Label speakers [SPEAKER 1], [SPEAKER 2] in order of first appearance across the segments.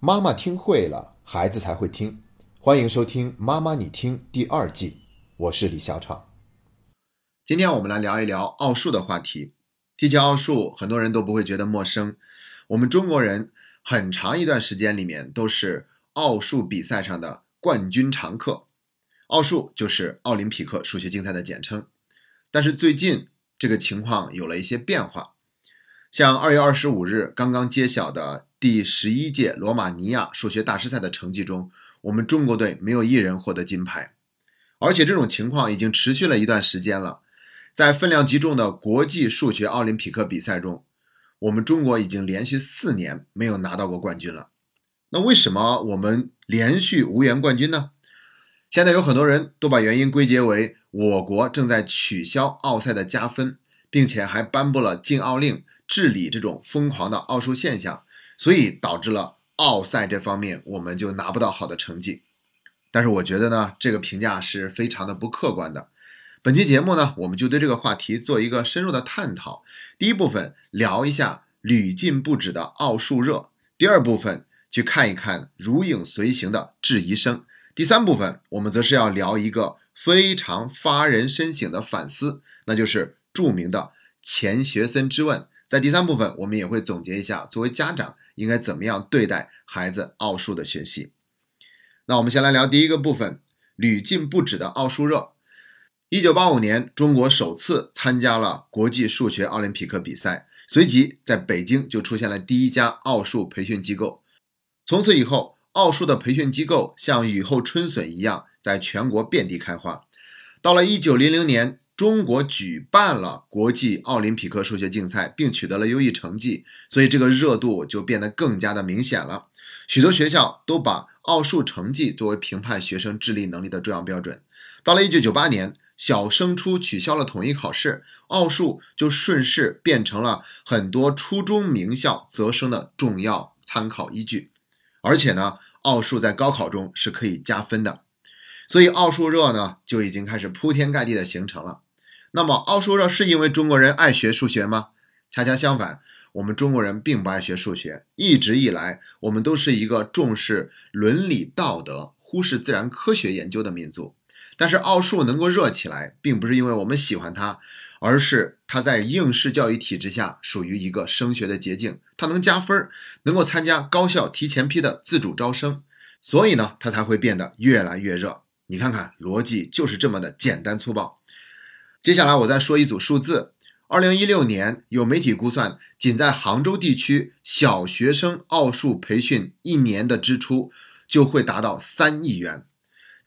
[SPEAKER 1] 妈妈听会了，孩子才会听。欢迎收听《妈妈你听》第二季，我是李小闯。
[SPEAKER 2] 今天我们来聊一聊奥数的话题。提起奥数，很多人都不会觉得陌生。我们中国人很长一段时间里面都是奥数比赛上的冠军常客。奥数就是奥林匹克数学竞赛的简称。但是最近这个情况有了一些变化。像二月二十五日刚刚揭晓的。第十一届罗马尼亚数学大师赛的成绩中，我们中国队没有一人获得金牌，而且这种情况已经持续了一段时间了。在分量极重的国际数学奥林匹克比赛中，我们中国已经连续四年没有拿到过冠军了。那为什么我们连续无缘冠军呢？现在有很多人都把原因归结为我国正在取消奥赛的加分，并且还颁布了禁奥令，治理这种疯狂的奥数现象。所以导致了奥赛这方面我们就拿不到好的成绩，但是我觉得呢，这个评价是非常的不客观的。本期节目呢，我们就对这个话题做一个深入的探讨。第一部分聊一下屡禁不止的奥数热，第二部分去看一看如影随形的质疑声，第三部分我们则是要聊一个非常发人深省的反思，那就是著名的钱学森之问。在第三部分，我们也会总结一下，作为家长应该怎么样对待孩子奥数的学习。那我们先来聊第一个部分，屡禁不止的奥数热。一九八五年，中国首次参加了国际数学奥林匹克比赛，随即在北京就出现了第一家奥数培训机构。从此以后，奥数的培训机构像雨后春笋一样，在全国遍地开花。到了一九零零年。中国举办了国际奥林匹克数学竞赛，并取得了优异成绩，所以这个热度就变得更加的明显了。许多学校都把奥数成绩作为评判学生智力能力的重要标准。到了1998年，小升初取消了统一考试，奥数就顺势变成了很多初中名校择生的重要参考依据。而且呢，奥数在高考中是可以加分的，所以奥数热呢就已经开始铺天盖地的形成了。那么奥数热是因为中国人爱学数学吗？恰恰相反，我们中国人并不爱学数学。一直以来，我们都是一个重视伦理道德、忽视自然科学研究的民族。但是奥数能够热起来，并不是因为我们喜欢它，而是它在应试教育体制下属于一个升学的捷径，它能加分，能够参加高校提前批的自主招生，所以呢，它才会变得越来越热。你看看，逻辑就是这么的简单粗暴。接下来我再说一组数字。二零一六年，有媒体估算，仅在杭州地区小学生奥数培训一年的支出就会达到三亿元。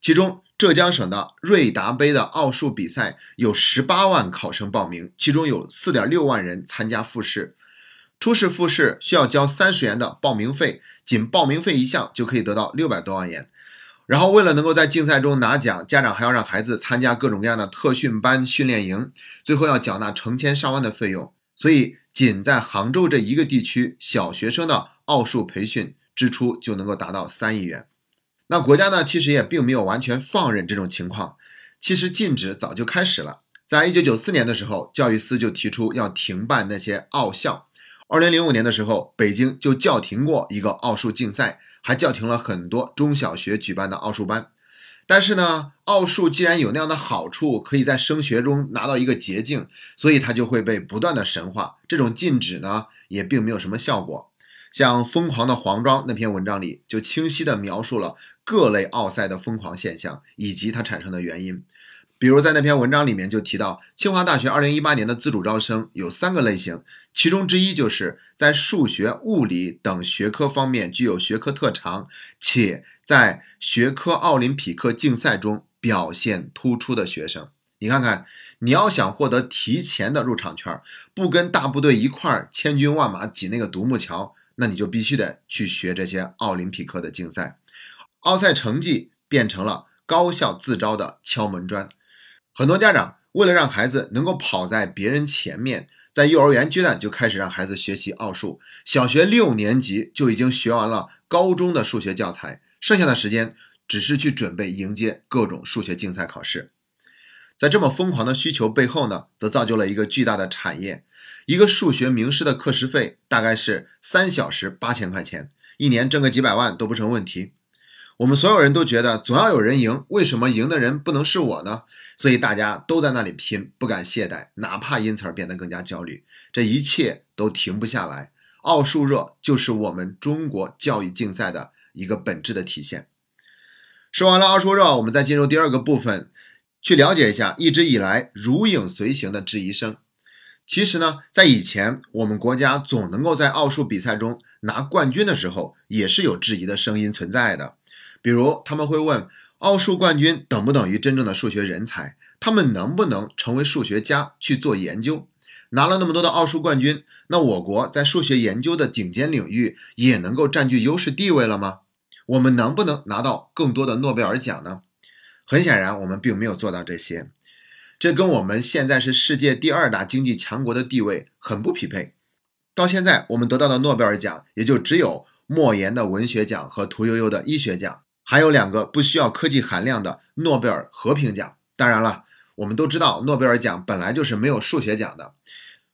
[SPEAKER 2] 其中，浙江省的瑞达杯的奥数比赛有十八万考生报名，其中有四点六万人参加复试。初试、复试需要交三十元的报名费，仅报名费一项就可以得到六百多万元。然后，为了能够在竞赛中拿奖，家长还要让孩子参加各种各样的特训班、训练营，最后要缴纳成千上万的费用。所以，仅在杭州这一个地区，小学生的奥数培训支出就能够达到三亿元。那国家呢，其实也并没有完全放任这种情况，其实禁止早就开始了。在一九九四年的时候，教育司就提出要停办那些奥校。二零零五年的时候，北京就叫停过一个奥数竞赛，还叫停了很多中小学举办的奥数班。但是呢，奥数既然有那样的好处，可以在升学中拿到一个捷径，所以它就会被不断的神化。这种禁止呢，也并没有什么效果。像《疯狂的黄庄》那篇文章里，就清晰地描述了各类奥赛的疯狂现象以及它产生的原因。比如在那篇文章里面就提到，清华大学二零一八年的自主招生有三个类型，其中之一就是在数学、物理等学科方面具有学科特长，且在学科奥林匹克竞赛中表现突出的学生。你看看，你要想获得提前的入场券，不跟大部队一块儿千军万马挤那个独木桥，那你就必须得去学这些奥林匹克的竞赛。奥赛成绩变成了高校自招的敲门砖。很多家长为了让孩子能够跑在别人前面，在幼儿园阶段就开始让孩子学习奥数，小学六年级就已经学完了高中的数学教材，剩下的时间只是去准备迎接各种数学竞赛考试。在这么疯狂的需求背后呢，则造就了一个巨大的产业。一个数学名师的课时费大概是三小时八千块钱，一年挣个几百万都不成问题。我们所有人都觉得总要有人赢，为什么赢的人不能是我呢？所以大家都在那里拼，不敢懈怠，哪怕因此而变得更加焦虑。这一切都停不下来。奥数热就是我们中国教育竞赛的一个本质的体现。说完了奥数热，我们再进入第二个部分，去了解一下一直以来如影随形的质疑声。其实呢，在以前我们国家总能够在奥数比赛中拿冠军的时候，也是有质疑的声音存在的。比如他们会问：奥数冠军等不等于真正的数学人才？他们能不能成为数学家去做研究？拿了那么多的奥数冠军，那我国在数学研究的顶尖领域也能够占据优势地位了吗？我们能不能拿到更多的诺贝尔奖呢？很显然，我们并没有做到这些，这跟我们现在是世界第二大经济强国的地位很不匹配。到现在，我们得到的诺贝尔奖也就只有莫言的文学奖和屠呦呦的医学奖。还有两个不需要科技含量的诺贝尔和平奖。当然了，我们都知道诺贝尔奖本来就是没有数学奖的。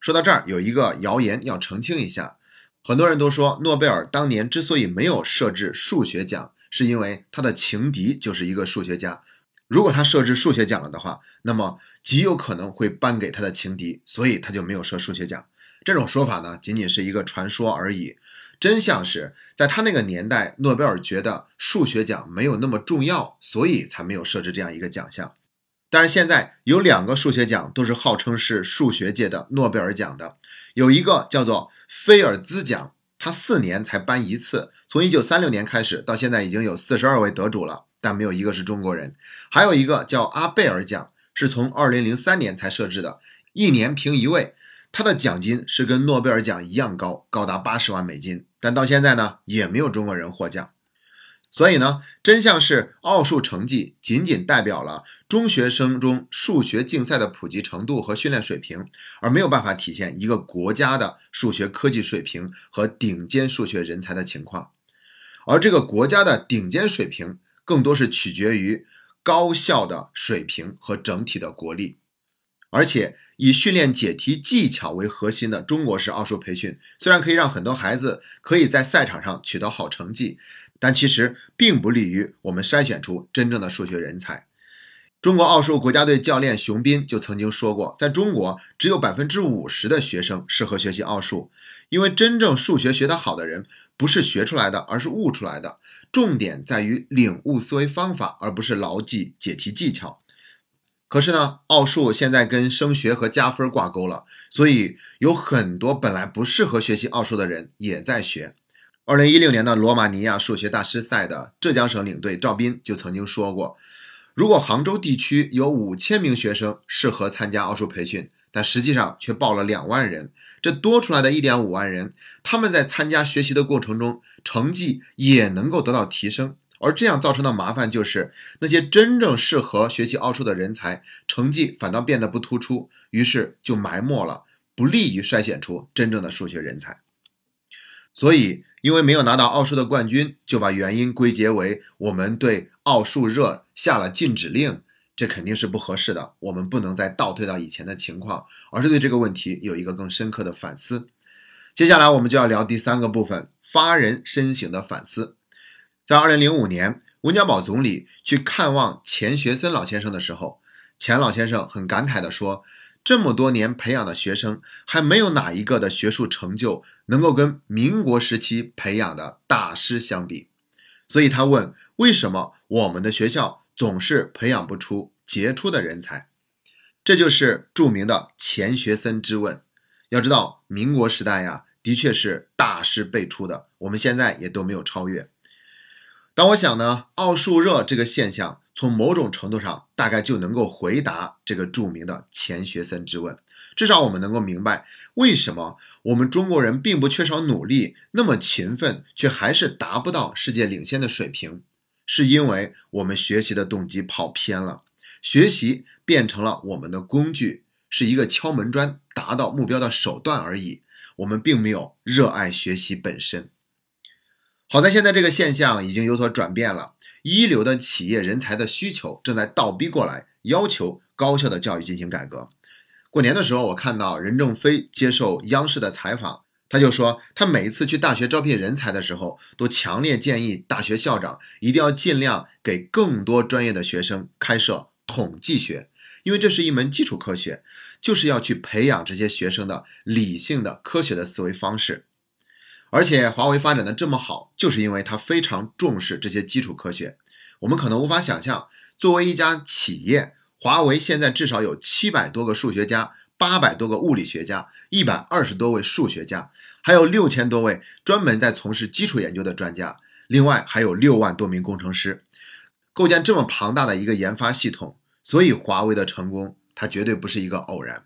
[SPEAKER 2] 说到这儿，有一个谣言要澄清一下。很多人都说诺贝尔当年之所以没有设置数学奖，是因为他的情敌就是一个数学家。如果他设置数学奖了的话，那么极有可能会颁给他的情敌，所以他就没有设数学奖。这种说法呢，仅仅是一个传说而已。真相是在他那个年代，诺贝尔觉得数学奖没有那么重要，所以才没有设置这样一个奖项。但是现在有两个数学奖都是号称是数学界的诺贝尔奖的，有一个叫做菲尔兹奖，它四年才颁一次，从一九三六年开始到现在已经有四十二位得主了，但没有一个是中国人。还有一个叫阿贝尔奖，是从二零零三年才设置的，一年评一位。他的奖金是跟诺贝尔奖一样高，高达八十万美金，但到现在呢，也没有中国人获奖。所以呢，真相是奥数成绩仅仅代表了中学生中数学竞赛的普及程度和训练水平，而没有办法体现一个国家的数学科技水平和顶尖数学人才的情况。而这个国家的顶尖水平，更多是取决于高校的水平和整体的国力。而且以训练解题技巧为核心的中国式奥数培训，虽然可以让很多孩子可以在赛场上取得好成绩，但其实并不利于我们筛选出真正的数学人才。中国奥数国家队教练熊斌就曾经说过，在中国只有百分之五十的学生适合学习奥数，因为真正数学学得好的人不是学出来的，而是悟出来的。重点在于领悟思维方法，而不是牢记解题技巧。可是呢，奥数现在跟升学和加分挂钩了，所以有很多本来不适合学习奥数的人也在学。二零一六年的罗马尼亚数学大师赛的浙江省领队赵斌就曾经说过，如果杭州地区有五千名学生适合参加奥数培训，但实际上却报了两万人，这多出来的一点五万人，他们在参加学习的过程中，成绩也能够得到提升。而这样造成的麻烦就是，那些真正适合学习奥数的人才，成绩反倒变得不突出，于是就埋没了，不利于筛选出真正的数学人才。所以，因为没有拿到奥数的冠军，就把原因归结为我们对奥数热下了禁止令，这肯定是不合适的。我们不能再倒退到以前的情况，而是对这个问题有一个更深刻的反思。接下来，我们就要聊第三个部分：发人深省的反思。在二零零五年，温家宝总理去看望钱学森老先生的时候，钱老先生很感慨地说：“这么多年培养的学生，还没有哪一个的学术成就能够跟民国时期培养的大师相比。”所以他问：“为什么我们的学校总是培养不出杰出的人才？”这就是著名的钱学森之问。要知道，民国时代呀，的确是大师辈出的，我们现在也都没有超越。但我想呢，奥数热这个现象，从某种程度上大概就能够回答这个著名的钱学森之问。至少我们能够明白，为什么我们中国人并不缺少努力，那么勤奋，却还是达不到世界领先的水平，是因为我们学习的动机跑偏了，学习变成了我们的工具，是一个敲门砖，达到目标的手段而已。我们并没有热爱学习本身。好在现在这个现象已经有所转变了，一流的企业人才的需求正在倒逼过来，要求高校的教育进行改革。过年的时候，我看到任正非接受央视的采访，他就说，他每一次去大学招聘人才的时候，都强烈建议大学校长一定要尽量给更多专业的学生开设统计学，因为这是一门基础科学，就是要去培养这些学生的理性的、科学的思维方式。而且华为发展的这么好，就是因为它非常重视这些基础科学。我们可能无法想象，作为一家企业，华为现在至少有七百多个数学家。八百多个物理学家，一百二十多位数学家，还有六千多位专门在从事基础研究的专家，另外还有六万多名工程师，构建这么庞大的一个研发系统。所以华为的成功，它绝对不是一个偶然。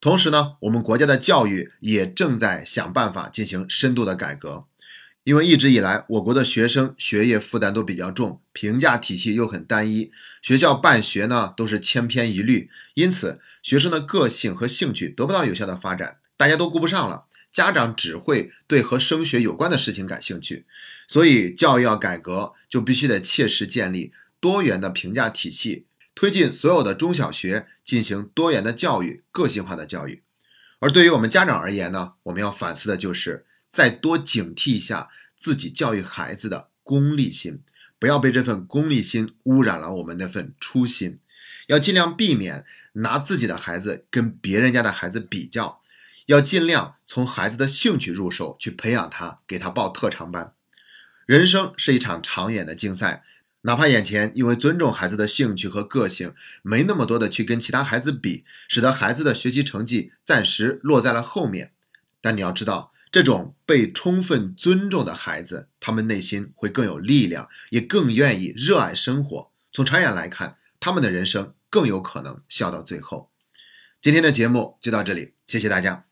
[SPEAKER 2] 同时呢，我们国家的教育也正在想办法进行深度的改革。因为一直以来，我国的学生学业负担都比较重，评价体系又很单一，学校办学呢都是千篇一律，因此学生的个性和兴趣得不到有效的发展，大家都顾不上了，家长只会对和升学有关的事情感兴趣，所以教育要改革，就必须得切实建立多元的评价体系，推进所有的中小学进行多元的教育、个性化的教育。而对于我们家长而言呢，我们要反思的就是。再多警惕一下自己教育孩子的功利心，不要被这份功利心污染了我们那份初心。要尽量避免拿自己的孩子跟别人家的孩子比较，要尽量从孩子的兴趣入手去培养他，给他报特长班。人生是一场长远的竞赛，哪怕眼前因为尊重孩子的兴趣和个性，没那么多的去跟其他孩子比，使得孩子的学习成绩暂时落在了后面。但你要知道。这种被充分尊重的孩子，他们内心会更有力量，也更愿意热爱生活。从长远来看，他们的人生更有可能笑到最后。今天的节目就到这里，谢谢大家。